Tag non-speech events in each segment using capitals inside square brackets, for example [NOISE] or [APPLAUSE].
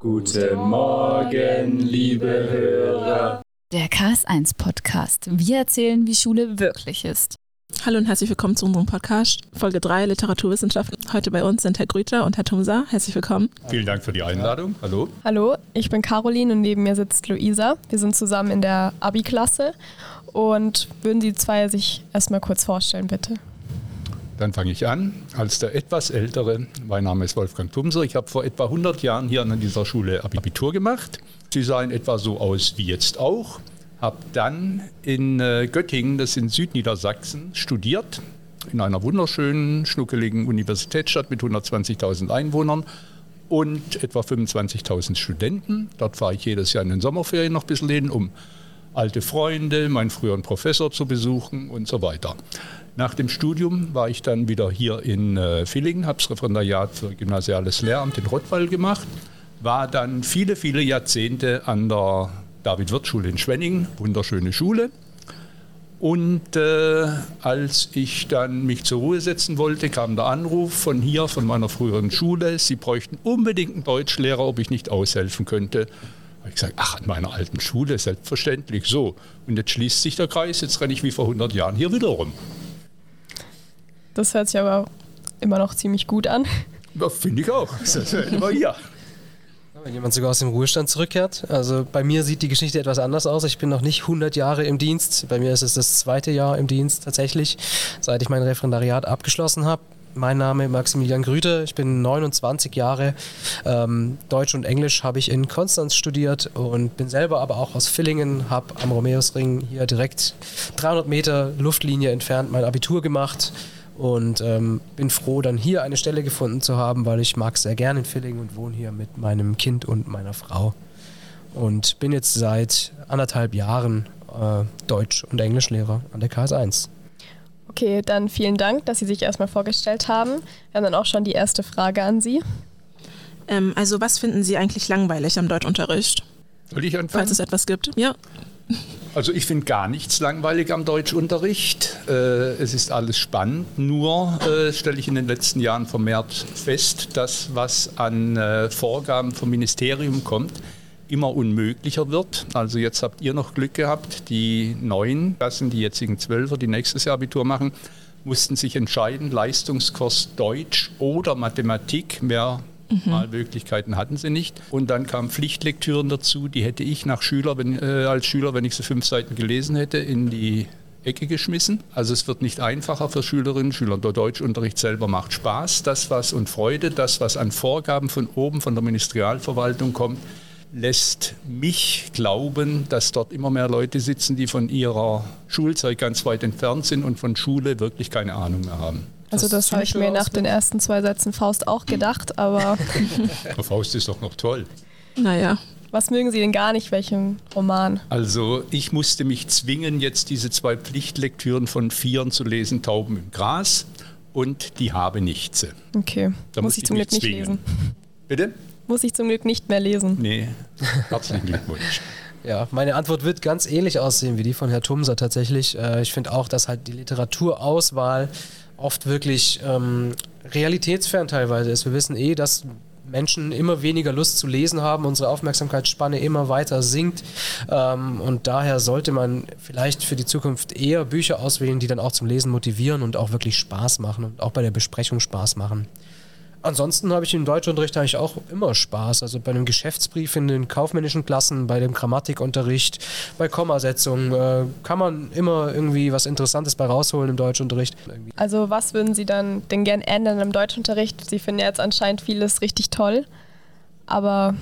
Guten Morgen, liebe Hörer. Der KS1 Podcast. Wir erzählen, wie Schule wirklich ist. Hallo und herzlich willkommen zu unserem Podcast Folge 3 Literaturwissenschaften. Heute bei uns sind Herr Grüter und Herr Tumsa. Herzlich willkommen. Vielen Dank für die Einladung. Hallo. Hallo, ich bin Caroline und neben mir sitzt Luisa. Wir sind zusammen in der Abi-Klasse und würden Sie zwei sich erstmal kurz vorstellen, bitte? Dann fange ich an. Als der etwas ältere, mein Name ist Wolfgang Tumser. Ich habe vor etwa 100 Jahren hier an dieser Schule Abitur gemacht. Sie sah in etwa so aus wie jetzt auch. Habe dann in äh, Göttingen, das ist in Südniedersachsen, studiert. In einer wunderschönen, schnuckeligen Universitätsstadt mit 120.000 Einwohnern und etwa 25.000 Studenten. Dort fahre ich jedes Jahr in den Sommerferien noch ein bisschen hin, um alte Freunde, meinen früheren Professor zu besuchen und so weiter. Nach dem Studium war ich dann wieder hier in äh, Villingen, habe das Referendariat für gymnasiales Lehramt in Rottweil gemacht, war dann viele, viele Jahrzehnte an der David-Wirth-Schule in Schwenningen, wunderschöne Schule. Und äh, als ich dann mich zur Ruhe setzen wollte, kam der Anruf von hier, von meiner früheren Schule, sie bräuchten unbedingt einen Deutschlehrer, ob ich nicht aushelfen könnte. Habe ich gesagt, ach, an meiner alten Schule, selbstverständlich, so. Und jetzt schließt sich der Kreis, jetzt renne ich wie vor 100 Jahren hier wieder rum. Das hört sich aber immer noch ziemlich gut an. Ja, Finde ich auch. Das ist immer [LAUGHS] hier. Wenn jemand sogar aus dem Ruhestand zurückkehrt. Also bei mir sieht die Geschichte etwas anders aus. Ich bin noch nicht 100 Jahre im Dienst. Bei mir ist es das zweite Jahr im Dienst tatsächlich, seit ich mein Referendariat abgeschlossen habe. Mein Name ist Maximilian Grüter, ich bin 29 Jahre. Ähm, Deutsch und Englisch habe ich in Konstanz studiert und bin selber aber auch aus Villingen, habe am Romeusring hier direkt 300 Meter Luftlinie entfernt mein Abitur gemacht und ähm, bin froh, dann hier eine Stelle gefunden zu haben, weil ich mag sehr gerne in Villingen und wohne hier mit meinem Kind und meiner Frau. Und bin jetzt seit anderthalb Jahren äh, Deutsch- und Englischlehrer an der KS1. Okay, dann vielen Dank, dass Sie sich erstmal vorgestellt haben. Wir haben dann auch schon die erste Frage an Sie. Ähm, also was finden Sie eigentlich langweilig am Deutschunterricht? Soll ich anfangen? Falls es etwas gibt. Ja. Also ich finde gar nichts langweilig am Deutschunterricht. Äh, es ist alles spannend. Nur äh, stelle ich in den letzten Jahren vermehrt fest, dass was an äh, Vorgaben vom Ministerium kommt, immer unmöglicher wird. Also jetzt habt ihr noch Glück gehabt, die neuen Klassen, die jetzigen Zwölfer, die nächstes Jahr Abitur machen, mussten sich entscheiden, Leistungskurs Deutsch oder Mathematik. Mehr mhm. Wahlmöglichkeiten hatten sie nicht. Und dann kamen Pflichtlektüren dazu, die hätte ich nach Schüler, wenn, äh, als Schüler, wenn ich sie fünf Seiten gelesen hätte, in die Ecke geschmissen. Also es wird nicht einfacher für Schülerinnen und Schüler. Der Deutschunterricht selber macht Spaß. Das, was und Freude, das, was an Vorgaben von oben, von der Ministerialverwaltung kommt, lässt mich glauben, dass dort immer mehr Leute sitzen, die von ihrer Schulzeit ganz weit entfernt sind und von Schule wirklich keine Ahnung mehr haben. Also das, das habe ich mir nach den ersten zwei Sätzen Faust auch gedacht, [LAUGHS] aber... Faust ist doch noch toll. Naja. Was mögen Sie denn gar nicht, welchen Roman? Also ich musste mich zwingen, jetzt diese zwei Pflichtlektüren von Vieren zu lesen, Tauben im Gras und Die habe nichts. Okay, da muss ich zum Glück nicht lesen. Bitte? Muss ich zum Glück nicht mehr lesen. Nee, herzlichen Glückwunsch. Ja, meine Antwort wird ganz ähnlich aussehen wie die von Herrn Tumser tatsächlich. Äh, ich finde auch, dass halt die Literaturauswahl oft wirklich ähm, realitätsfern teilweise ist. Wir wissen eh, dass Menschen immer weniger Lust zu lesen haben, unsere Aufmerksamkeitsspanne immer weiter sinkt ähm, und daher sollte man vielleicht für die Zukunft eher Bücher auswählen, die dann auch zum Lesen motivieren und auch wirklich Spaß machen und auch bei der Besprechung Spaß machen. Ansonsten habe ich im Deutschunterricht eigentlich auch immer Spaß. Also bei einem Geschäftsbrief in den kaufmännischen Klassen, bei dem Grammatikunterricht, bei Kommasetzungen äh, kann man immer irgendwie was Interessantes bei rausholen im Deutschunterricht. Also was würden Sie dann denn gern ändern im Deutschunterricht? Sie finden ja jetzt anscheinend vieles richtig toll, aber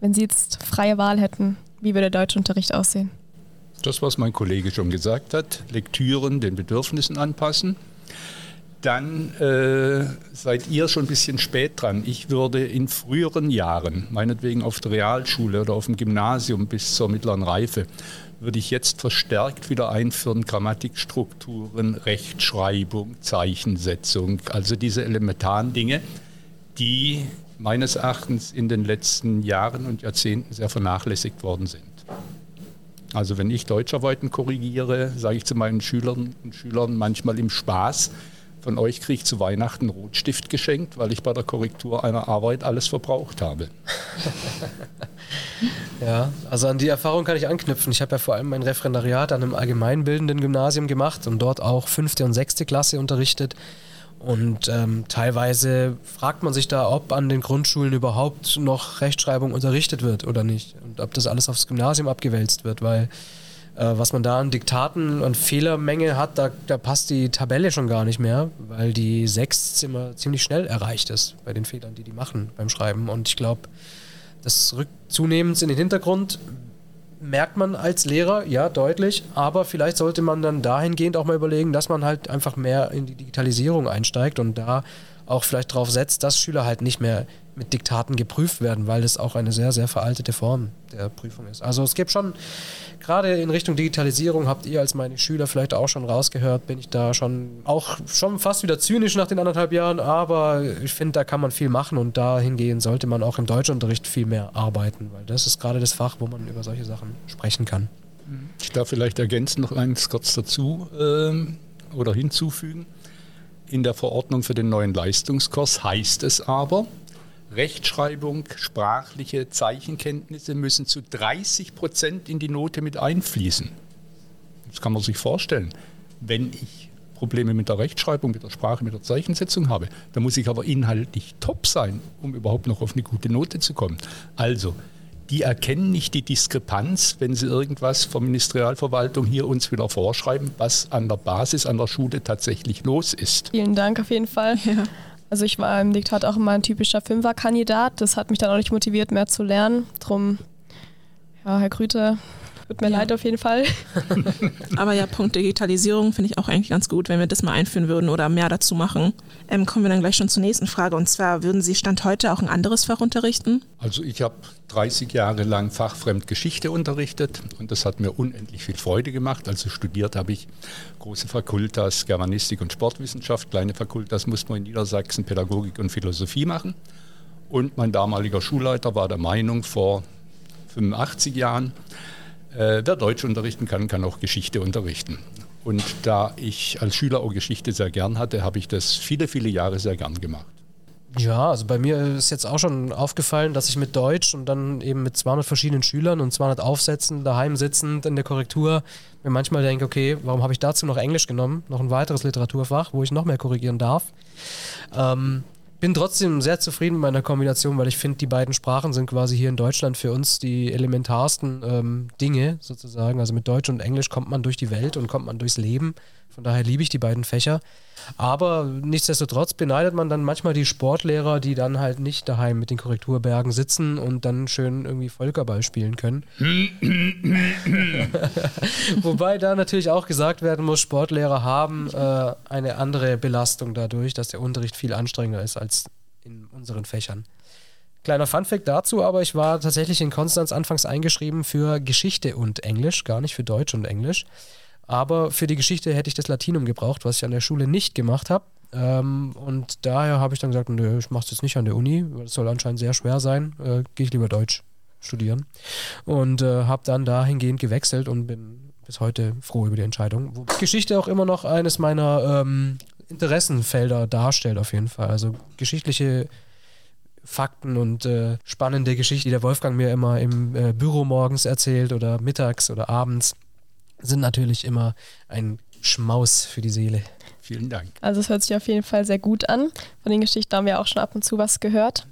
wenn Sie jetzt freie Wahl hätten, wie würde der Deutschunterricht aussehen? Das, was mein Kollege schon gesagt hat, Lektüren den Bedürfnissen anpassen dann äh, seid ihr schon ein bisschen spät dran. Ich würde in früheren Jahren, meinetwegen auf der Realschule oder auf dem Gymnasium bis zur mittleren Reife, würde ich jetzt verstärkt wieder einführen, Grammatikstrukturen, Rechtschreibung, Zeichensetzung, also diese elementaren Dinge, die meines Erachtens in den letzten Jahren und Jahrzehnten sehr vernachlässigt worden sind. Also wenn ich Deutscharbeiten korrigiere, sage ich zu meinen Schülern und Schülern manchmal im Spaß, von euch kriege ich zu Weihnachten Rotstift geschenkt, weil ich bei der Korrektur einer Arbeit alles verbraucht habe. [LAUGHS] Ja, also an die Erfahrung kann ich anknüpfen. Ich habe ja vor allem mein Referendariat an einem allgemeinbildenden Gymnasium gemacht und dort auch fünfte und sechste Klasse unterrichtet. Und ähm, teilweise fragt man sich da, ob an den Grundschulen überhaupt noch Rechtschreibung unterrichtet wird oder nicht. Und ob das alles aufs Gymnasium abgewälzt wird, weil was man da an Diktaten und Fehlermenge hat, da, da passt die Tabelle schon gar nicht mehr, weil die 6 immer ziemlich schnell erreicht ist bei den Fehlern, die die machen beim Schreiben. Und ich glaube, das rückt zunehmend in den Hintergrund, merkt man als Lehrer, ja, deutlich, aber vielleicht sollte man dann dahingehend auch mal überlegen, dass man halt einfach mehr in die Digitalisierung einsteigt und da auch vielleicht darauf setzt, dass Schüler halt nicht mehr mit Diktaten geprüft werden, weil das auch eine sehr, sehr veraltete Form der Prüfung ist. Also es gibt schon, gerade in Richtung Digitalisierung, habt ihr als meine Schüler vielleicht auch schon rausgehört, bin ich da schon auch schon fast wieder zynisch nach den anderthalb Jahren, aber ich finde, da kann man viel machen und dahingehend sollte man auch im Deutschunterricht viel mehr arbeiten, weil das ist gerade das Fach, wo man über solche Sachen sprechen kann. Ich darf vielleicht ergänzen noch eins kurz dazu ähm, oder hinzufügen. In der Verordnung für den neuen Leistungskurs heißt es aber, Rechtschreibung, sprachliche Zeichenkenntnisse müssen zu 30 Prozent in die Note mit einfließen. Das kann man sich vorstellen. Wenn ich Probleme mit der Rechtschreibung, mit der Sprache, mit der Zeichensetzung habe, dann muss ich aber inhaltlich top sein, um überhaupt noch auf eine gute Note zu kommen. Also, die erkennen nicht die Diskrepanz, wenn sie irgendwas von Ministerialverwaltung hier uns wieder vorschreiben, was an der Basis, an der Schule tatsächlich los ist. Vielen Dank auf jeden Fall. Ja. Also ich war im Diktat auch immer ein typischer Fünferkandidat. Das hat mich dann auch nicht motiviert, mehr zu lernen. Drum, ja, Herr Grüter, tut mir Ja. leid auf jeden Fall. [LAUGHS] Aber ja, Punkt Digitalisierung finde ich auch eigentlich ganz gut, wenn wir das mal einführen würden oder mehr dazu machen. Ähm, kommen wir dann gleich schon zur nächsten Frage. Und zwar, würden Sie Stand heute auch ein anderes Fach unterrichten? Also ich habe 30 Jahre lang fachfremd Geschichte unterrichtet und das hat mir unendlich viel Freude gemacht. Also studiert habe ich große Fakultas Germanistik und Sportwissenschaft, kleine Fakultas musste man in Niedersachsen Pädagogik und Philosophie machen. Und mein damaliger Schulleiter war der Meinung vor 85 Jahren, äh, wer Deutsch unterrichten kann, kann auch Geschichte unterrichten. Und da ich als Schüler auch Geschichte sehr gern hatte, habe ich das viele, viele Jahre sehr gern gemacht. Ja, also bei mir ist jetzt auch schon aufgefallen, dass ich mit Deutsch und dann eben mit 200 verschiedenen Schülern und 200 Aufsätzen daheim sitzend in der Korrektur mir manchmal denke, okay, warum habe ich dazu noch Englisch genommen? Noch ein weiteres Literaturfach, wo ich noch mehr korrigieren darf. Ähm, bin trotzdem sehr zufrieden mit meiner Kombination, weil ich finde, die beiden Sprachen sind quasi hier in Deutschland für uns die elementarsten ähm, Dinge sozusagen. Also mit Deutsch und Englisch kommt man durch die Welt und kommt man durchs Leben. Von daher liebe ich die beiden Fächer. Aber nichtsdestotrotz beneidet man dann manchmal die Sportlehrer, die dann halt nicht daheim mit den Korrekturbergen sitzen und dann schön irgendwie Völkerball spielen können. [LAUGHS] Wobei da natürlich auch gesagt werden muss, Sportlehrer haben äh, eine andere Belastung dadurch, dass der Unterricht viel anstrengender ist als in unseren Fächern. Kleiner Funfact dazu, aber ich war tatsächlich in Konstanz anfangs eingeschrieben für Geschichte und Englisch, gar nicht für Deutsch und Englisch. Aber für die Geschichte hätte ich das Latinum gebraucht, was ich an der Schule nicht gemacht habe. Ähm, und daher habe ich dann gesagt, nö, ich mache es jetzt nicht an der Uni, es soll anscheinend sehr schwer sein, äh, gehe ich lieber Deutsch studieren. Und äh, habe dann dahingehend gewechselt und bin bis heute froh über die Entscheidung. Wo Geschichte auch immer noch eines meiner ähm, Interessenfelder darstellt, auf jeden Fall. Also geschichtliche Fakten und äh, spannende Geschichten, die der Wolfgang mir immer im äh, Büro morgens erzählt oder mittags oder abends, sind natürlich immer ein Schmaus für die Seele. Vielen Dank. Also es hört sich auf jeden Fall sehr gut an. Von den Geschichten haben wir auch schon ab und zu was gehört.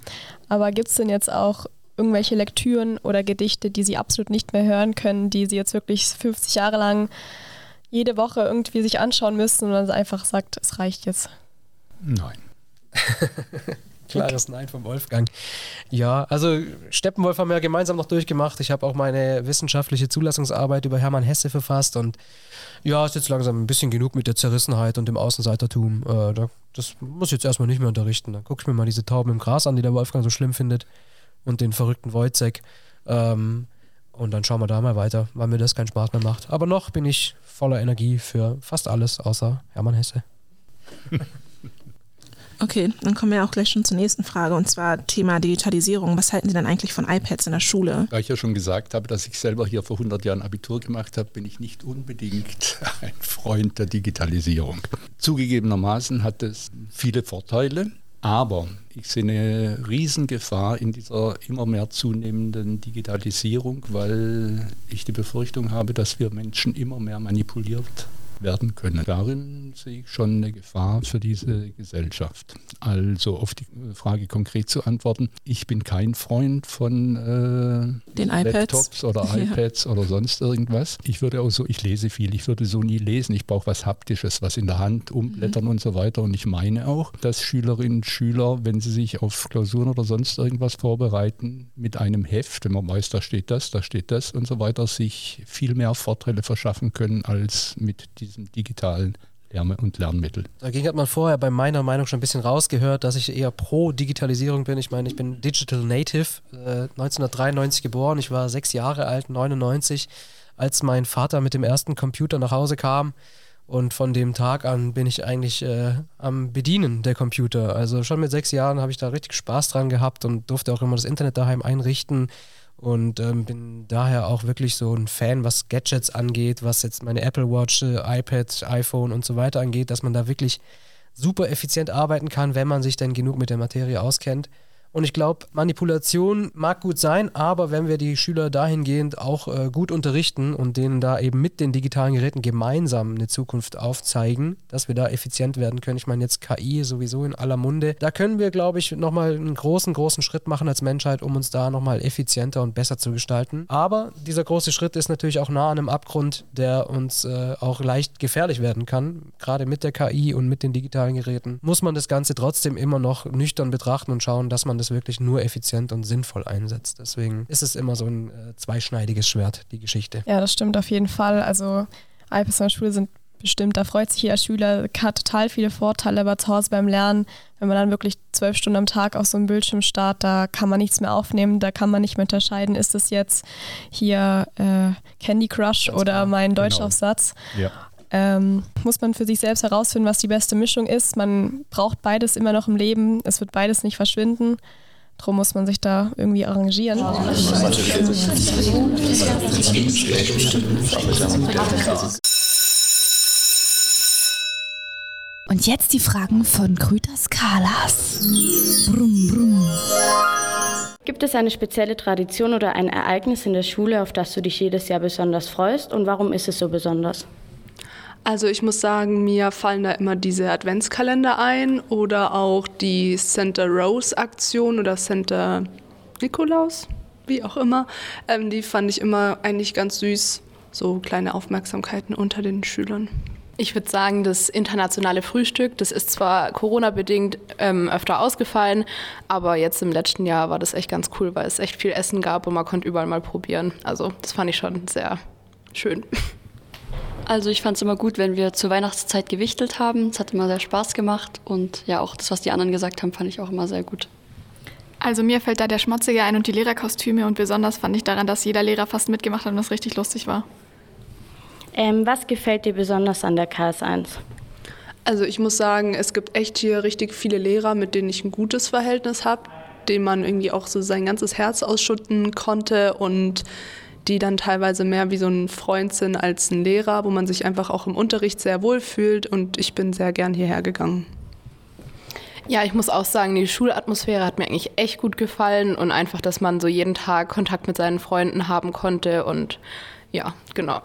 Aber gibt es denn jetzt auch irgendwelche Lektüren oder Gedichte, die Sie absolut nicht mehr hören können, die Sie jetzt wirklich 50 Jahre lang jede Woche irgendwie sich anschauen müssen und dann einfach sagt, es reicht jetzt? Nein. [LAUGHS] Klares Nein vom Wolfgang. Ja, also Steppenwolf haben wir ja gemeinsam noch durchgemacht. Ich habe auch meine wissenschaftliche Zulassungsarbeit über Hermann Hesse verfasst und ja, ist jetzt langsam ein bisschen genug mit der Zerrissenheit und dem Außenseitertum. Äh, da, das muss ich jetzt erstmal nicht mehr unterrichten. Dann gucke ich mir mal diese Tauben im Gras an, die der Wolfgang so schlimm findet und den verrückten Wojcek. Ähm, und dann schauen wir da mal weiter, weil mir das keinen Spaß mehr macht. Aber noch bin ich voller Energie für fast alles außer Hermann Hesse. [LAUGHS] Okay, dann kommen wir auch gleich schon zur nächsten Frage und zwar Thema Digitalisierung. Was halten Sie denn eigentlich von iPads in der Schule? Da ich ja schon gesagt habe, dass ich selber hier vor 100 Jahren Abitur gemacht habe, bin ich nicht unbedingt [LAUGHS] ein Freund der Digitalisierung. Zugegebenermaßen hat es viele Vorteile. Aber ich sehe eine Riesengefahr in dieser immer mehr zunehmenden Digitalisierung, weil ich die Befürchtung habe, dass wir Menschen immer mehr manipuliert werden können. Darin sehe ich schon eine Gefahr für diese Gesellschaft. Also auf die Frage konkret zu antworten, ich bin kein Freund von äh. Laptops oder [LAUGHS] Ja. iPads oder sonst irgendwas. Ich würde auch so, ich lese viel, ich würde so nie lesen. Ich brauche was Haptisches, was in der Hand umblättern und so weiter. Und ich meine auch, dass Schülerinnen und Schüler, wenn sie sich auf Klausuren oder sonst irgendwas vorbereiten, mit einem Heft, wenn man weiß, da steht das, da steht das und so weiter, sich viel mehr Vorteile verschaffen können als mit diesem digitalen Lern- und Lernmittel. Dagegen hat man vorher bei meiner Meinung schon ein bisschen rausgehört, dass ich eher pro Digitalisierung bin. Ich meine, ich bin Digital Native, äh, 1993 geboren. Ich war sechs Jahre alt, 99, als mein Vater mit dem ersten Computer nach Hause kam. Und von dem Tag an bin ich eigentlich äh, am Bedienen der Computer. Also schon mit sechs Jahren habe ich da richtig Spaß dran gehabt und durfte auch immer das Internet daheim einrichten. Und ähm, bin daher auch wirklich so ein Fan, was Gadgets angeht, was jetzt meine Apple Watch, äh, iPad, iPhone und so weiter angeht, dass man da wirklich super effizient arbeiten kann, wenn man sich denn genug mit der Materie auskennt. Und ich glaube, Manipulation mag gut sein, aber wenn wir die Schüler dahingehend auch äh, gut unterrichten und denen da eben mit den digitalen Geräten gemeinsam eine Zukunft aufzeigen, dass wir da effizient werden können. Ich meine, jetzt KI sowieso in aller Munde. Da können wir, glaube ich, nochmal einen großen, großen Schritt machen als Menschheit, um uns da nochmal effizienter und besser zu gestalten. Aber dieser große Schritt ist natürlich auch nah an einem Abgrund, der uns äh, auch leicht gefährlich werden kann. Gerade mit der KI und mit den digitalen Geräten muss man das Ganze trotzdem immer noch nüchtern betrachten und schauen, dass man das wirklich nur effizient und sinnvoll einsetzt. Deswegen ist es immer so ein äh, zweischneidiges Schwert, die Geschichte. Ja, das stimmt auf jeden Fall. Also iPads in der Schule sind bestimmt, da freut sich jeder Schüler, hat total viele Vorteile, aber zu Hause beim Lernen, wenn man dann wirklich zwölf Stunden am Tag auf so einem Bildschirm starrt, da kann man nichts mehr aufnehmen, da kann man nicht mehr unterscheiden, ist es jetzt hier äh, Candy Crush Ganz oder klar, mein genau. Deutschaufsatz. Ja. Ähm, muss man für sich selbst herausfinden, was die beste Mischung ist. Man braucht beides immer noch im Leben, es wird beides nicht verschwinden. Darum muss man sich da irgendwie arrangieren. Und jetzt die Fragen von Grüters Kalas. Brumm, brumm. Gibt es eine spezielle Tradition oder ein Ereignis in der Schule, auf das du dich jedes Jahr besonders freust? Und warum ist es so besonders? Also ich muss sagen, mir fallen da immer diese Adventskalender ein oder auch die Santa Rose Aktion oder Santa Nikolaus, wie auch immer. Ähm, die fand ich immer eigentlich ganz süß, so kleine Aufmerksamkeiten unter den Schülern. Ich würde sagen, das internationale Frühstück, das ist zwar Corona-bedingt ähm, öfter ausgefallen, aber jetzt im letzten Jahr war das echt ganz cool, weil es echt viel Essen gab und man konnte überall mal probieren. Also das fand ich schon sehr schön. Also ich fand es immer gut, wenn wir zur Weihnachtszeit gewichtelt haben. Es hat immer sehr Spaß gemacht und ja, auch das, was die anderen gesagt haben, fand ich auch immer sehr gut. Also mir fällt da der Schmutzige ein und die Lehrerkostüme und besonders fand ich daran, dass jeder Lehrer fast mitgemacht hat und das richtig lustig war. Ähm, was gefällt dir besonders an der KS1? Also ich muss sagen, es gibt echt hier richtig viele Lehrer, mit denen ich ein gutes Verhältnis habe, denen man irgendwie auch so sein ganzes Herz ausschütten konnte und die dann teilweise mehr wie so ein Freund sind als ein Lehrer, wo man sich einfach auch im Unterricht sehr wohl fühlt und ich bin sehr gern hierher gegangen. Ja, ich muss auch sagen, die Schulatmosphäre hat mir eigentlich echt gut gefallen und einfach, dass man so jeden Tag Kontakt mit seinen Freunden haben konnte und ja, genau.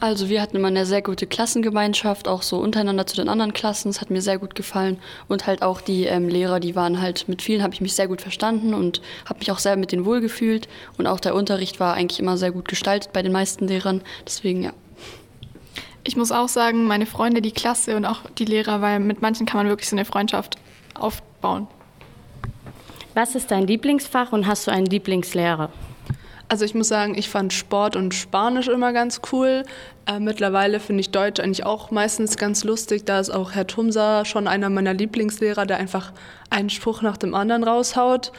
Also wir hatten immer eine sehr gute Klassengemeinschaft, auch so untereinander zu den anderen Klassen. Das hat mir sehr gut gefallen. Und halt auch die ähm, Lehrer, die waren halt, mit vielen habe ich mich sehr gut verstanden und habe mich auch sehr mit denen wohlgefühlt. Und auch der Unterricht war eigentlich immer sehr gut gestaltet bei den meisten Lehrern. Deswegen ja. Ich muss auch sagen, meine Freunde, die Klasse und auch die Lehrer, weil mit manchen kann man wirklich so eine Freundschaft aufbauen. Was ist dein Lieblingsfach und hast du einen Lieblingslehrer? Also ich muss sagen, ich fand Sport und Spanisch immer ganz cool. Äh, mittlerweile finde ich Deutsch eigentlich auch meistens ganz lustig. Da ist auch Herr Tumsa schon einer meiner Lieblingslehrer, der einfach einen Spruch nach dem anderen raushaut.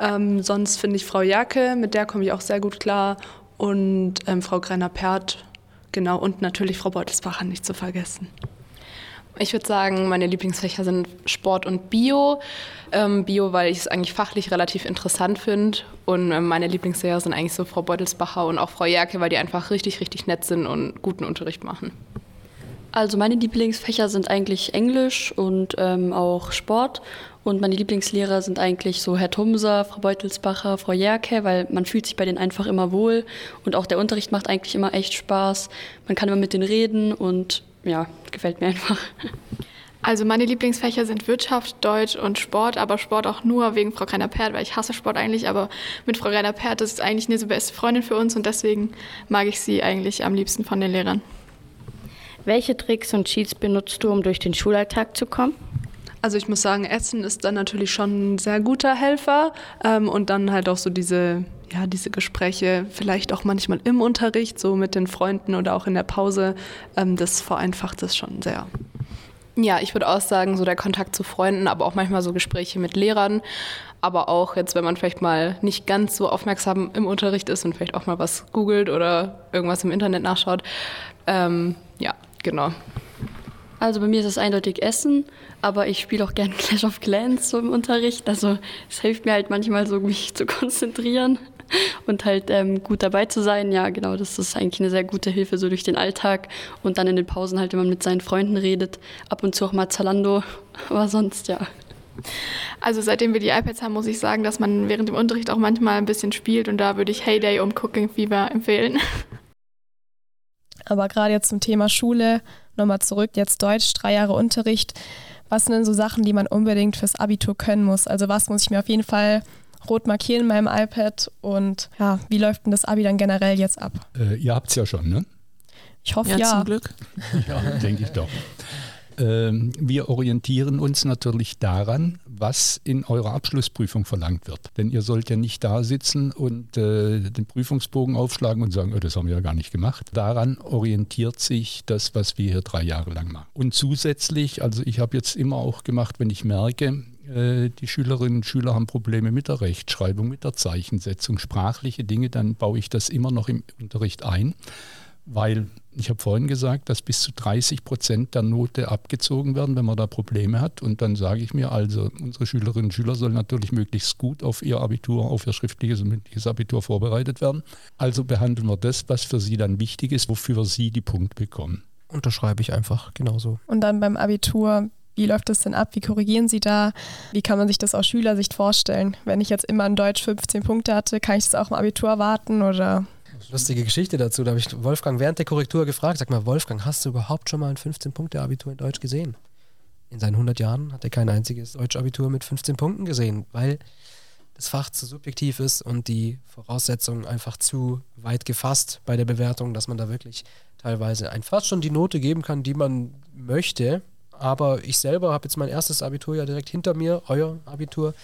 Ähm, sonst finde ich Frau Jacke, mit der komme ich auch sehr gut klar. Und ähm, Frau Greiner-Pert, genau. Und natürlich Frau Beutelsbacher nicht zu vergessen. Ich würde sagen, meine Lieblingsfächer sind Sport und Bio. Ähm, Bio, weil ich es eigentlich fachlich relativ interessant finde. Und ähm, meine Lieblingslehrer sind eigentlich so Frau Beutelsbacher und auch Frau Jerke, weil die einfach richtig, richtig nett sind und guten Unterricht machen. Also meine Lieblingsfächer sind eigentlich Englisch und ähm, auch Sport. Und meine Lieblingslehrer sind eigentlich so Herr Tumser, Frau Beutelsbacher, Frau Jerke, weil man fühlt sich bei denen einfach immer wohl. Und auch der Unterricht macht eigentlich immer echt Spaß. Man kann immer mit denen reden und ja, gefällt mir einfach. Also meine Lieblingsfächer sind Wirtschaft, Deutsch und Sport, aber Sport auch nur wegen Frau Greiner-Pert, weil ich hasse Sport eigentlich, aber mit Frau Greiner-Pert ist eigentlich eine so beste Freundin für uns und deswegen mag ich sie eigentlich am liebsten von den Lehrern. Welche Tricks und Cheats benutzt du, um durch den Schulalltag zu kommen? Also ich muss sagen, Essen ist dann natürlich schon ein sehr guter Helfer ähm, und dann halt auch so diese, ja, diese Gespräche, vielleicht auch manchmal im Unterricht, so mit den Freunden oder auch in der Pause, ähm, das vereinfacht es schon sehr. Ja, ich würde auch sagen, so der Kontakt zu Freunden, aber auch manchmal so Gespräche mit Lehrern. Aber auch jetzt, wenn man vielleicht mal nicht ganz so aufmerksam im Unterricht ist und vielleicht auch mal was googelt oder irgendwas im Internet nachschaut. Ähm, ja, genau. Also bei mir ist es eindeutig Essen, aber ich spiele auch gerne [LAUGHS] Clash of Clans so im Unterricht. Also es hilft mir halt manchmal so, mich zu konzentrieren [LAUGHS] und halt ähm, gut dabei zu sein. Ja, genau, das ist eigentlich eine sehr gute Hilfe so durch den Alltag und dann in den Pausen halt, wenn man mit seinen Freunden redet, ab und zu auch mal Zalando, [LAUGHS] aber sonst ja. Also seitdem wir die iPads haben, muss ich sagen, dass man während dem Unterricht auch manchmal ein bisschen spielt und da würde ich Heyday um Cooking Fever empfehlen. [LAUGHS] Aber gerade jetzt zum Thema Schule, nochmal zurück, jetzt Deutsch, drei Jahre Unterricht. Was sind denn so Sachen, die man unbedingt fürs Abitur können muss? Also was muss ich mir auf jeden Fall rot markieren in meinem iPad und ja, wie läuft denn das Abi dann generell jetzt ab? Äh, ihr habt es ja schon, ne? Ich hoffe ja. ja. Zum Glück. [LAUGHS] ja, denke ich doch. Ähm, wir orientieren uns natürlich daran, was in eurer Abschlussprüfung verlangt wird. Denn ihr sollt ja nicht da sitzen und äh, den Prüfungsbogen aufschlagen und sagen, oh, das haben wir ja gar nicht gemacht. Daran orientiert sich das, was wir hier drei Jahre lang machen. Und zusätzlich, also ich habe jetzt immer auch gemacht, wenn ich merke, die Schülerinnen und Schüler haben Probleme mit der Rechtschreibung, mit der Zeichensetzung, sprachliche Dinge, dann baue ich das immer noch im Unterricht ein weil ich habe vorhin gesagt, dass bis zu 30 Prozent der Note abgezogen werden, wenn man da Probleme hat. Und dann sage ich mir also, unsere Schülerinnen und Schüler sollen natürlich möglichst gut auf ihr Abitur, auf ihr schriftliches und mündliches Abitur vorbereitet werden. Also behandeln wir das, was für sie dann wichtig ist, wofür sie die Punkte bekommen. Unterschreibe ich einfach genauso. Und dann beim Abitur, wie läuft das denn ab? Wie korrigieren Sie da? Wie kann man sich das aus Schülersicht vorstellen? Wenn ich jetzt immer in Deutsch 15 Punkte hatte, kann ich das auch im Abitur erwarten oder Lustige Geschichte dazu. Da habe ich Wolfgang während der Korrektur gefragt. Sag mal, Wolfgang, hast du überhaupt schon mal ein 15-Punkte-Abitur in Deutsch gesehen? In seinen 100 Jahren hat er kein einziges Deutsch-Abitur mit 15 Punkten gesehen, weil das Fach zu subjektiv ist und die Voraussetzungen einfach zu weit gefasst bei der Bewertung, dass man da wirklich teilweise ein fast schon die Note geben kann, die man möchte. Aber ich selber habe jetzt mein erstes Abitur ja direkt hinter mir, euer Abitur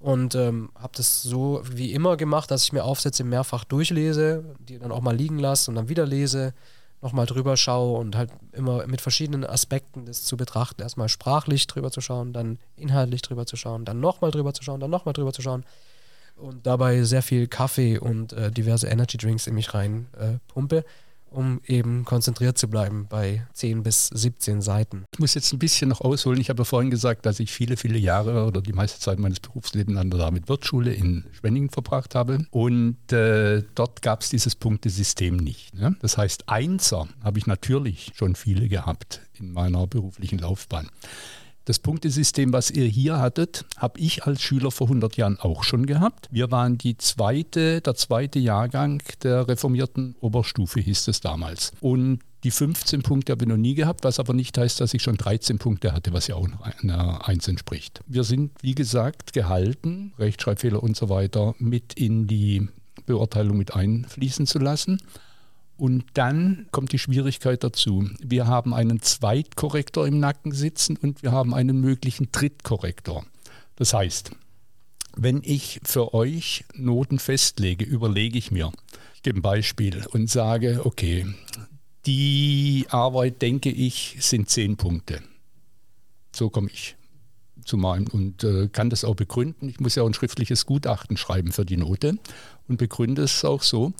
und ähm, habe das so wie immer gemacht, dass ich mir Aufsätze mehrfach durchlese, die dann auch mal liegen lasse und dann wieder lese, nochmal drüber schaue und halt immer mit verschiedenen Aspekten das zu betrachten. Erstmal sprachlich drüber zu schauen, dann inhaltlich drüber zu schauen, dann nochmal drüber zu schauen, dann nochmal drüber zu schauen und dabei sehr viel Kaffee und äh, diverse Energy Drinks in mich rein äh, pumpe um eben konzentriert zu bleiben bei 10 bis 17 Seiten. Ich muss jetzt ein bisschen noch ausholen. Ich habe ja vorhin gesagt, dass ich viele, viele Jahre oder die meiste Zeit meines Berufslebens an der David-Wirth-Schule in Schwenningen verbracht habe. Und äh, dort gab es dieses Punktesystem nicht. Ne? Das heißt, Einser habe ich natürlich schon viele gehabt in meiner beruflichen Laufbahn. Das Punktesystem, was ihr hier hattet, habe ich als Schüler vor 100 Jahren auch schon gehabt. Wir waren die zweite, der zweite Jahrgang der reformierten Oberstufe, hieß es damals. Und die 15 Punkte habe ich noch nie gehabt, was aber nicht heißt, dass ich schon 13 Punkte hatte, was ja auch einer 1 entspricht. Wir sind, wie gesagt, gehalten, Rechtschreibfehler und so weiter mit in die Beurteilung mit einfließen zu lassen. Und dann kommt die Schwierigkeit dazu. Wir haben einen Zweitkorrektor im Nacken sitzen und wir haben einen möglichen Drittkorrektor. Das heißt, wenn ich für euch Noten festlege, überlege ich mir, ich gebe ein Beispiel und sage, okay, die Arbeit, denke ich, sind zehn Punkte. So komme ich zu meinem und äh, kann das auch begründen. Ich muss ja auch ein schriftliches Gutachten schreiben für die Note und begründe es auch so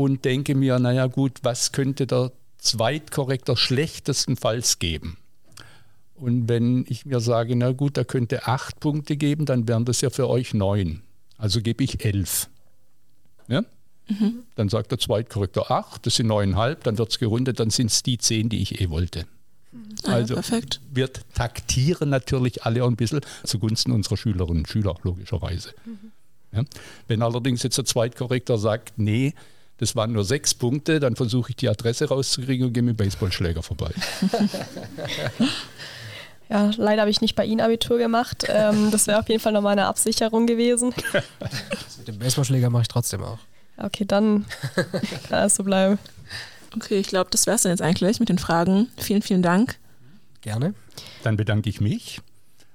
und denke mir, naja gut, was könnte der Zweitkorrektor schlechtestenfalls geben? Und wenn ich mir sage, na gut, da könnte acht Punkte geben, dann wären das ja für euch neun. Also gebe ich elf. Ja? Mhm. Dann sagt der Zweitkorrektor acht, das sind neuneinhalb, dann wird es gerundet, dann sind es die zehn, die ich eh wollte. Ah, also perfekt. wird taktieren natürlich alle ein bisschen zugunsten unserer Schülerinnen und Schüler, logischerweise. Mhm. Ja? Wenn allerdings jetzt der Zweitkorrektor sagt, nee, das waren nur sechs Punkte, dann versuche ich die Adresse rauszukriegen und gehe mit dem Baseballschläger vorbei. [LAUGHS] Ja, leider habe ich nicht bei Ihnen Abitur gemacht. Ähm, das wäre auf jeden Fall nochmal eine Absicherung gewesen. [LAUGHS] mit dem Baseballschläger mache ich trotzdem auch. Okay, dann [LAUGHS] kann es so bleiben. Okay, ich glaube, das wäre es dann jetzt eigentlich mit den Fragen. Vielen, vielen Dank. Gerne. Dann bedanke ich mich.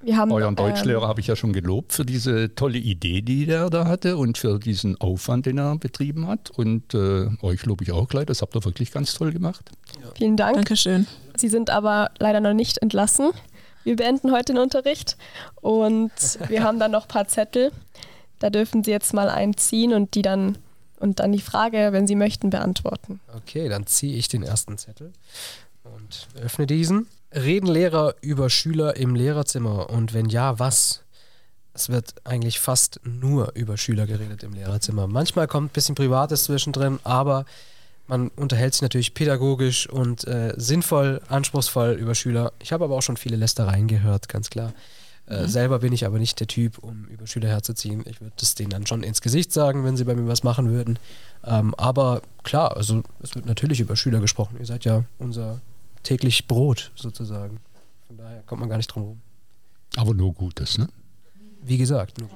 Wir haben, Euren Deutschlehrer ähm, habe ich ja schon gelobt für diese tolle Idee, die er da hatte und für diesen Aufwand, den er betrieben hat. Und äh, euch lobe ich auch gleich, das habt ihr wirklich ganz toll gemacht. Ja. Vielen Dank. Dankeschön. Sie sind aber leider noch nicht entlassen. Wir beenden heute den Unterricht und [LAUGHS] wir haben dann noch ein paar Zettel. Da dürfen Sie jetzt mal einziehen und die dann und dann die Frage, wenn Sie möchten, beantworten. Okay, dann ziehe ich den ersten Zettel und öffne diesen. Reden Lehrer über Schüler im Lehrerzimmer und wenn ja, was? Es wird eigentlich fast nur über Schüler geredet im Lehrerzimmer. Manchmal kommt ein bisschen Privates zwischendrin, aber man unterhält sich natürlich pädagogisch und äh, sinnvoll, anspruchsvoll über Schüler. Ich habe aber auch schon viele Lästereien gehört, ganz klar. Äh, mhm. Selber bin ich aber nicht der Typ, um über Schüler herzuziehen. Ich würde das denen dann schon ins Gesicht sagen, wenn sie bei mir was machen würden. Ähm, aber klar, also es wird natürlich über Schüler gesprochen. Ihr seid ja unser täglich Brot sozusagen. Von daher kommt man gar nicht drum herum. Aber nur Gutes, ne? Wie gesagt. Nur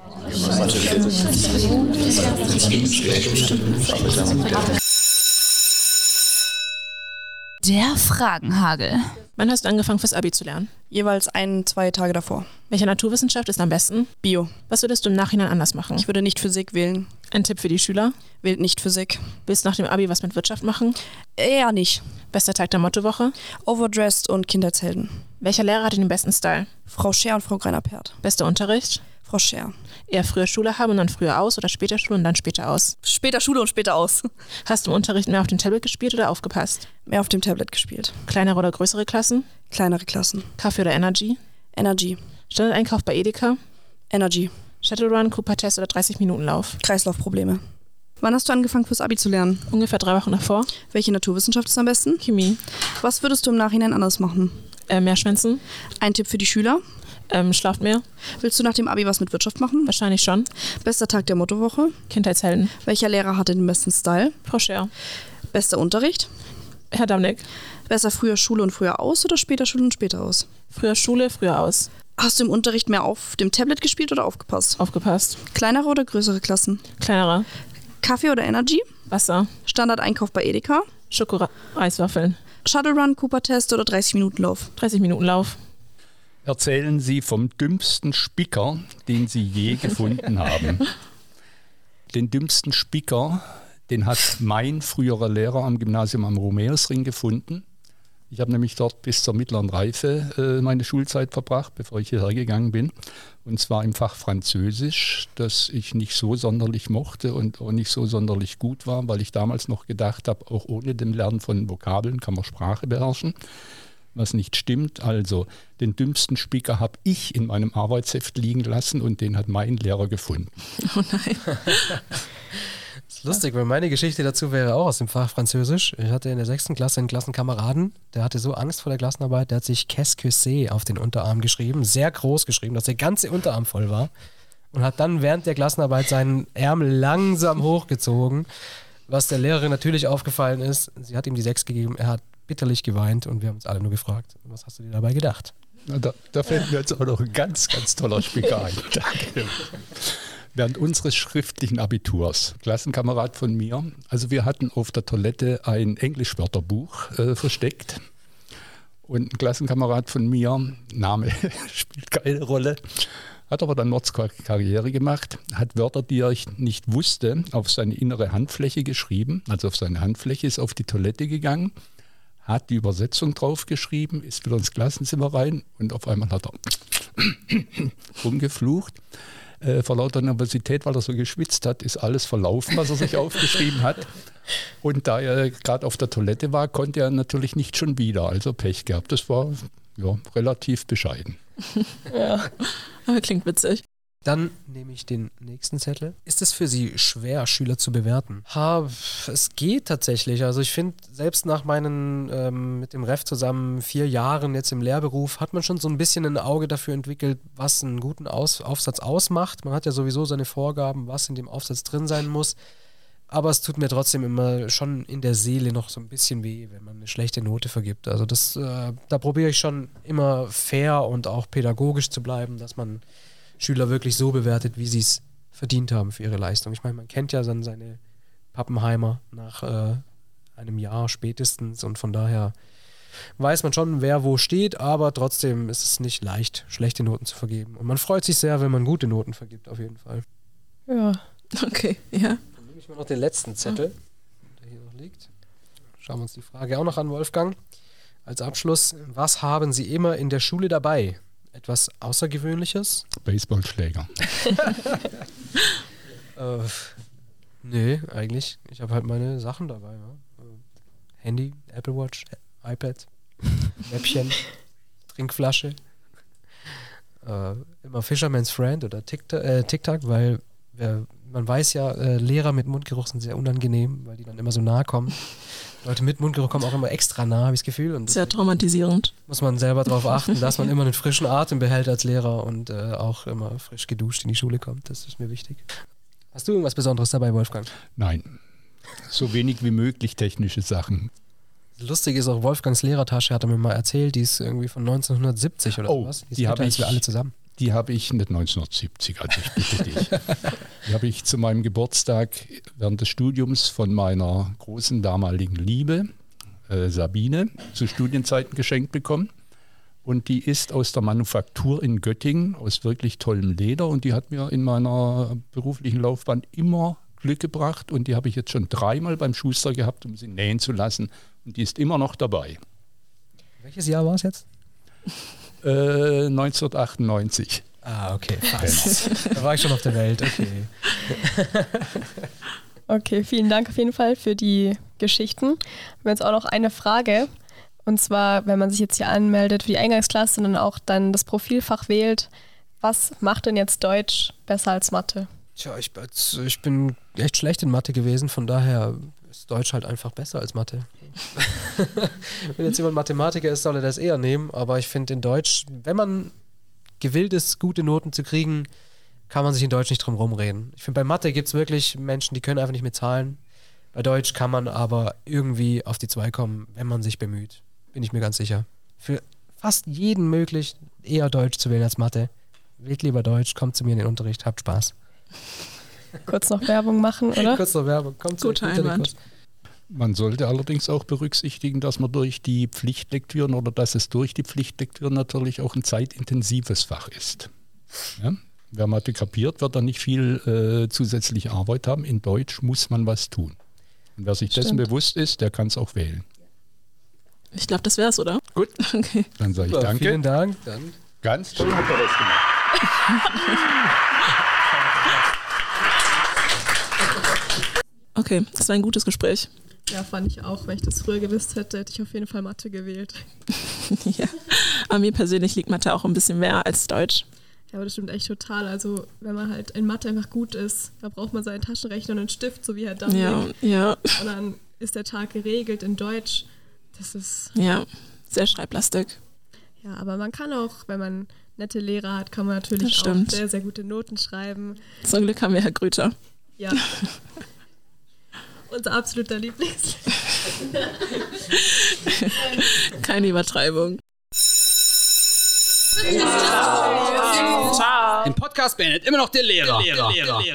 Der Fragenhagel. Wann hast du angefangen, fürs Abi zu lernen? Jeweils ein, zwei Tage davor. Welche Naturwissenschaft ist am besten? Bio. Was würdest du im Nachhinein anders machen? Ich würde nicht Physik wählen. Ein Tipp für die Schüler? Wählt nicht Physik. Willst du nach dem Abi was mit Wirtschaft machen? Eher nicht. Bester Tag der Mottowoche? Overdressed und Kindheitshelden. Welcher Lehrer hatte den besten Style? Frau Scher und Frau Greiner-Pert. Bester Unterricht? Frau Scher. Eher früher Schule haben und dann früher aus oder später Schule und dann später aus? Später Schule und später aus. [LAUGHS] Hast du im Unterricht mehr auf dem Tablet gespielt oder aufgepasst? Mehr auf dem Tablet gespielt. Kleinere oder größere Klassen? Kleinere Klassen. Kaffee oder Energy? Energy. Standardeinkauf bei Edeka? Energy. Shuttle Run, Cooper-Test oder 30-Minuten-Lauf? Kreislaufprobleme. Wann hast du angefangen fürs Abi zu lernen? Ungefähr drei Wochen davor. Welche Naturwissenschaft ist am besten? Chemie. Was würdest du im Nachhinein anders machen? Äh, mehr schwänzen. Ein Tipp für die Schüler? Ähm, schlaft mehr. Willst du nach dem Abi was mit Wirtschaft machen? Wahrscheinlich schon. Bester Tag der Mottowoche? Kindheitshelden. Welcher Lehrer hatte den besten Style? Frau Scher. Bester Unterricht? Herr Damnick. Besser früher Schule und früher aus oder später Schule und später aus? Früher Schule, früher aus. Hast du im Unterricht mehr auf dem Tablet gespielt oder aufgepasst? Aufgepasst. Kleinere oder größere Klassen? Kleinere. Kaffee oder Energy? Wasser. Standardeinkauf bei Edeka? Schoko-Eiswaffeln. Shuttle Run, Cooper-Test oder 30-Minuten-Lauf? 30-Minuten-Lauf. Erzählen Sie vom dümmsten Spicker, den Sie je [LAUGHS] gefunden haben. Den dümmsten Spicker, den hat mein früherer Lehrer am Gymnasium am Romeusring gefunden. Ich habe nämlich dort bis zur mittleren Reife äh, meine Schulzeit verbracht, bevor ich hierher gegangen bin. Und zwar im Fach Französisch, das ich nicht so sonderlich mochte und auch nicht so sonderlich gut war, weil ich damals noch gedacht habe, auch ohne dem Lernen von Vokabeln kann man Sprache beherrschen. Was nicht stimmt. Also den dümmsten Spicker habe ich in meinem Arbeitsheft liegen lassen und den hat mein Lehrer gefunden. [LAUGHS] Oh nein. [LAUGHS] lustig, weil meine Geschichte dazu wäre auch aus dem Fach Französisch. Ich hatte in der sechsten Klasse einen Klassenkameraden, der hatte so Angst vor der Klassenarbeit, der hat sich Qu'est-ce que c'est auf den Unterarm geschrieben, sehr groß geschrieben, dass der ganze Unterarm voll war. Und hat dann während der Klassenarbeit seinen Ärmel langsam hochgezogen, was der Lehrerin natürlich aufgefallen ist. Sie hat ihm die sechs gegeben, er hat bitterlich geweint und wir haben uns alle nur gefragt, was hast du dir dabei gedacht? Da, da fällt mir jetzt auch noch ein ganz, ganz toller Spicker ein. [LAUGHS] Danke während unseres schriftlichen Abiturs, Klassenkamerad von mir, also wir hatten auf der Toilette ein Englischwörterbuch äh, versteckt. Und ein Klassenkamerad von mir, Name [LAUGHS] spielt keine Rolle, hat aber dann Mordskarriere gemacht, hat Wörter, die er nicht wusste, auf seine innere Handfläche geschrieben, also auf seine Handfläche, ist auf die Toilette gegangen, hat die Übersetzung draufgeschrieben, ist wieder ins Klassenzimmer rein und auf einmal hat er [COUGHS] rumgeflucht äh, vor lauter Nervosität, weil er so geschwitzt hat, ist alles verlaufen, was er sich aufgeschrieben hat. Und da er gerade auf der Toilette war, konnte er natürlich nicht schon wieder, also Pech gehabt. Das war ja, relativ bescheiden. [LAUGHS] ja, aber klingt witzig. Dann nehme ich den nächsten Zettel. Ist es für Sie schwer, Schüler zu bewerten? Ha, es geht tatsächlich. Also ich finde, selbst nach meinen ähm, mit dem Ref zusammen vier Jahren jetzt im Lehrberuf, hat man schon so ein bisschen ein Auge dafür entwickelt, was einen guten Aus Aufsatz ausmacht. Man hat ja sowieso seine Vorgaben, was in dem Aufsatz drin sein muss. Aber es tut mir trotzdem immer schon in der Seele noch so ein bisschen weh, wenn man eine schlechte Note vergibt. Also das, äh, da probiere ich schon immer fair und auch pädagogisch zu bleiben, dass man Schüler wirklich so bewertet, wie sie es verdient haben für ihre Leistung. Ich meine, man kennt ja dann seine Pappenheimer nach äh, einem Jahr spätestens und von daher weiß man schon, wer wo steht, aber trotzdem ist es nicht leicht, schlechte Noten zu vergeben. Und man freut sich sehr, wenn man gute Noten vergibt, auf jeden Fall. Ja, [LAUGHS] okay, ja. Dann nehme ich mal noch den letzten Zettel, der hier noch liegt. Schauen wir uns die Frage auch noch an, Wolfgang. Als Abschluss, was haben Sie immer in der Schule dabei? Etwas Außergewöhnliches? Baseballschläger. [LAUGHS] äh, nee, eigentlich. Ich habe halt meine Sachen dabei. Ja. Handy, Apple Watch, iPad, [LAUGHS] Mäppchen, Trinkflasche. Äh, immer Fisherman's Friend oder TikTok, äh, TikTok weil äh, man weiß ja, äh, Lehrer mit Mundgeruch sind sehr unangenehm, weil die dann immer so nah kommen. Leute mit Mundgeruch kommen auch immer extra nah, habe ich das Gefühl. Und Sehr traumatisierend. Muss man selber darauf achten, dass man immer einen frischen Atem behält als Lehrer und äh, auch immer frisch geduscht in die Schule kommt. Das ist mir wichtig. Hast du irgendwas Besonderes dabei, Wolfgang? Nein. So wenig wie möglich technische Sachen. Lustig ist auch Wolfgangs Lehrertasche, hat er mir mal erzählt, die ist irgendwie von 1970 oder oh, was? Die, die habe ich wir alle zusammen. Die habe ich nicht 1970, also ich bitte dich. [LAUGHS] Die habe ich zu meinem Geburtstag während des Studiums von meiner großen damaligen Liebe, äh, Sabine, zu Studienzeiten geschenkt bekommen. Und die ist aus der Manufaktur in Göttingen, aus wirklich tollem Leder. Und die hat mir in meiner beruflichen Laufbahn immer Glück gebracht. Und die habe ich jetzt schon dreimal beim Schuster gehabt, um sie nähen zu lassen. Und die ist immer noch dabei. Welches Jahr war es jetzt? Äh, 1998. Ah, okay, fast. da war ich schon auf der Welt, okay. [LAUGHS] okay, vielen Dank auf jeden Fall für die Geschichten. Wir haben jetzt auch noch eine Frage. Und zwar, wenn man sich jetzt hier anmeldet für die Eingangsklasse und dann auch dann das Profilfach wählt, was macht denn jetzt Deutsch besser als Mathe? Tja, ich, ich bin echt schlecht in Mathe gewesen, von daher ist Deutsch halt einfach besser als Mathe. [LAUGHS] wenn jetzt jemand Mathematiker ist, soll er das eher nehmen, aber ich finde in Deutsch, wenn man gewillt ist, gute Noten zu kriegen, kann man sich in Deutsch nicht drum rumreden. Ich finde, bei Mathe gibt es wirklich Menschen, die können einfach nicht mit Zahlen. Bei Deutsch kann man aber irgendwie auf die zwei kommen, wenn man sich bemüht. Bin ich mir ganz sicher. Für fast jeden möglich, eher Deutsch zu wählen als Mathe. Wählt lieber Deutsch, kommt zu mir in den Unterricht, habt Spaß. Kurz noch Werbung machen, [LAUGHS] oder? Kurz noch Werbung, kommt Guter Einwand. Man sollte allerdings auch berücksichtigen, dass man durch die Pflichtlektüren oder dass es durch die Pflichtlektüren natürlich auch ein zeitintensives Fach ist. Ja? Wer Mathe kapiert, wird dann nicht viel äh, zusätzliche Arbeit haben. In Deutsch muss man was tun. Und wer sich Stimmt. dessen bewusst ist, der kann es auch wählen. Ich glaube, das wäre es, oder? Gut. [LAUGHS] Okay. Dann sage ich Super, danke. Vielen Dank. Dann. Ganz toll hat er das gemacht. [LAUGHS] Okay, das war ein gutes Gespräch. Ja, fand ich auch. Wenn ich das früher gewusst hätte, hätte ich auf jeden Fall Mathe gewählt. [LAUGHS] ja. Aber mir persönlich liegt Mathe auch ein bisschen mehr als Deutsch. Ja, aber das stimmt echt total. Also, wenn man halt in Mathe einfach gut ist, da braucht man seinen Taschenrechner und einen Stift, so wie Herr Dammling. Ja, ja. Und dann ist der Tag geregelt in Deutsch. Das ist. Ja, sehr schreiblastig. Ja, aber man kann auch, wenn man nette Lehrer hat, kann man natürlich auch sehr, sehr gute Noten schreiben. Zum Glück haben wir Herr Grüter. Ja. [LAUGHS] Unser absoluter Lieblings. [LAUGHS] Keine Übertreibung. Den Podcast beendet immer noch der Lehrer. Der Lehrer. Der Lehrer.